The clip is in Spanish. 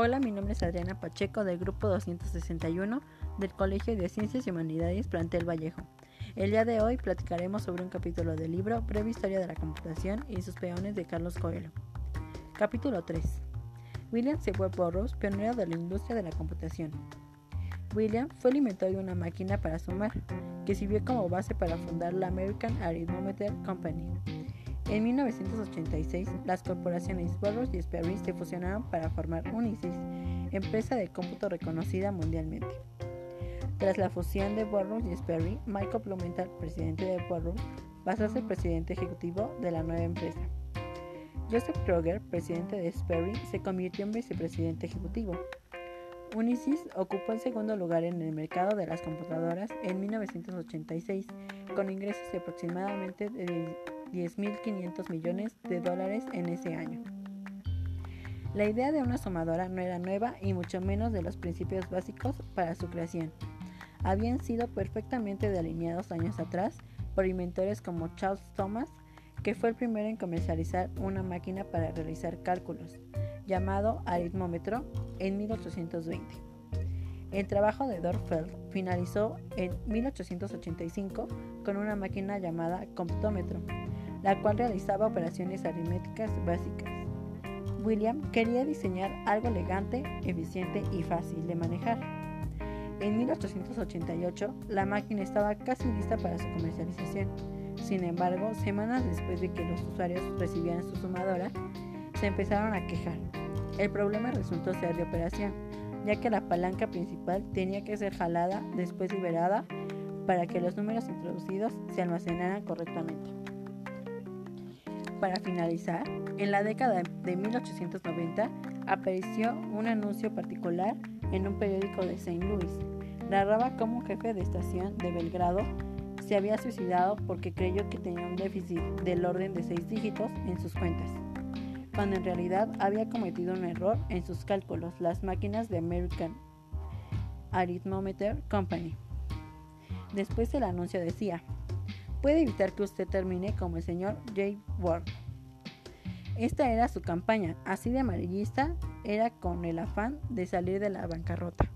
Hola, mi nombre es Adriana Pacheco del grupo 261 del Colegio de Ciencias y Humanidades Plantel Vallejo. El día de hoy platicaremos sobre un capítulo del libro Breve Historia de la Computación y sus peones de Carlos Coelho. Capítulo 3. William Seward Burroughs, pionero de la industria de la computación. William fue el inventor de una máquina para sumar, que sirvió como base para fundar la American Arithmetic Company. En 1986, las corporaciones Burroughs y Sperry se fusionaron para formar Unisys, empresa de cómputo reconocida mundialmente. Tras la fusión de Burroughs y Sperry, Michael Blumenthal, presidente de Burroughs, pasó a ser presidente ejecutivo de la nueva empresa. Joseph Kroger, presidente de Sperry, se convirtió en vicepresidente ejecutivo. Unisys ocupó el segundo lugar en el mercado de las computadoras en 1986, con ingresos de aproximadamente de 10.500 millones de dólares en ese año. La idea de una sumadora no era nueva y mucho menos de los principios básicos para su creación. Habían sido perfectamente delineados años atrás por inventores como Charles Thomas, que fue el primero en comercializar una máquina para realizar cálculos, llamado aritmómetro, en 1820. El trabajo de Dorfeld finalizó en 1885 con una máquina llamada comptómetro, la cual realizaba operaciones aritméticas básicas. William quería diseñar algo elegante, eficiente y fácil de manejar. En 1888, la máquina estaba casi lista para su comercialización. Sin embargo, semanas después de que los usuarios recibieran su sumadora, se empezaron a quejar. El problema resultó ser de operación, ya que la palanca principal tenía que ser jalada después liberada para que los números introducidos se almacenaran correctamente. Para finalizar, en la década de 1890 apareció un anuncio particular en un periódico de St. Louis. Narraba cómo un jefe de estación de Belgrado se había suicidado porque creyó que tenía un déficit del orden de seis dígitos en sus cuentas, cuando en realidad había cometido un error en sus cálculos las máquinas de American Arithmetic Company. Después el anuncio decía, puede evitar que usted termine como el señor J. Ward. Esta era su campaña, así de amarillista, era con el afán de salir de la bancarrota.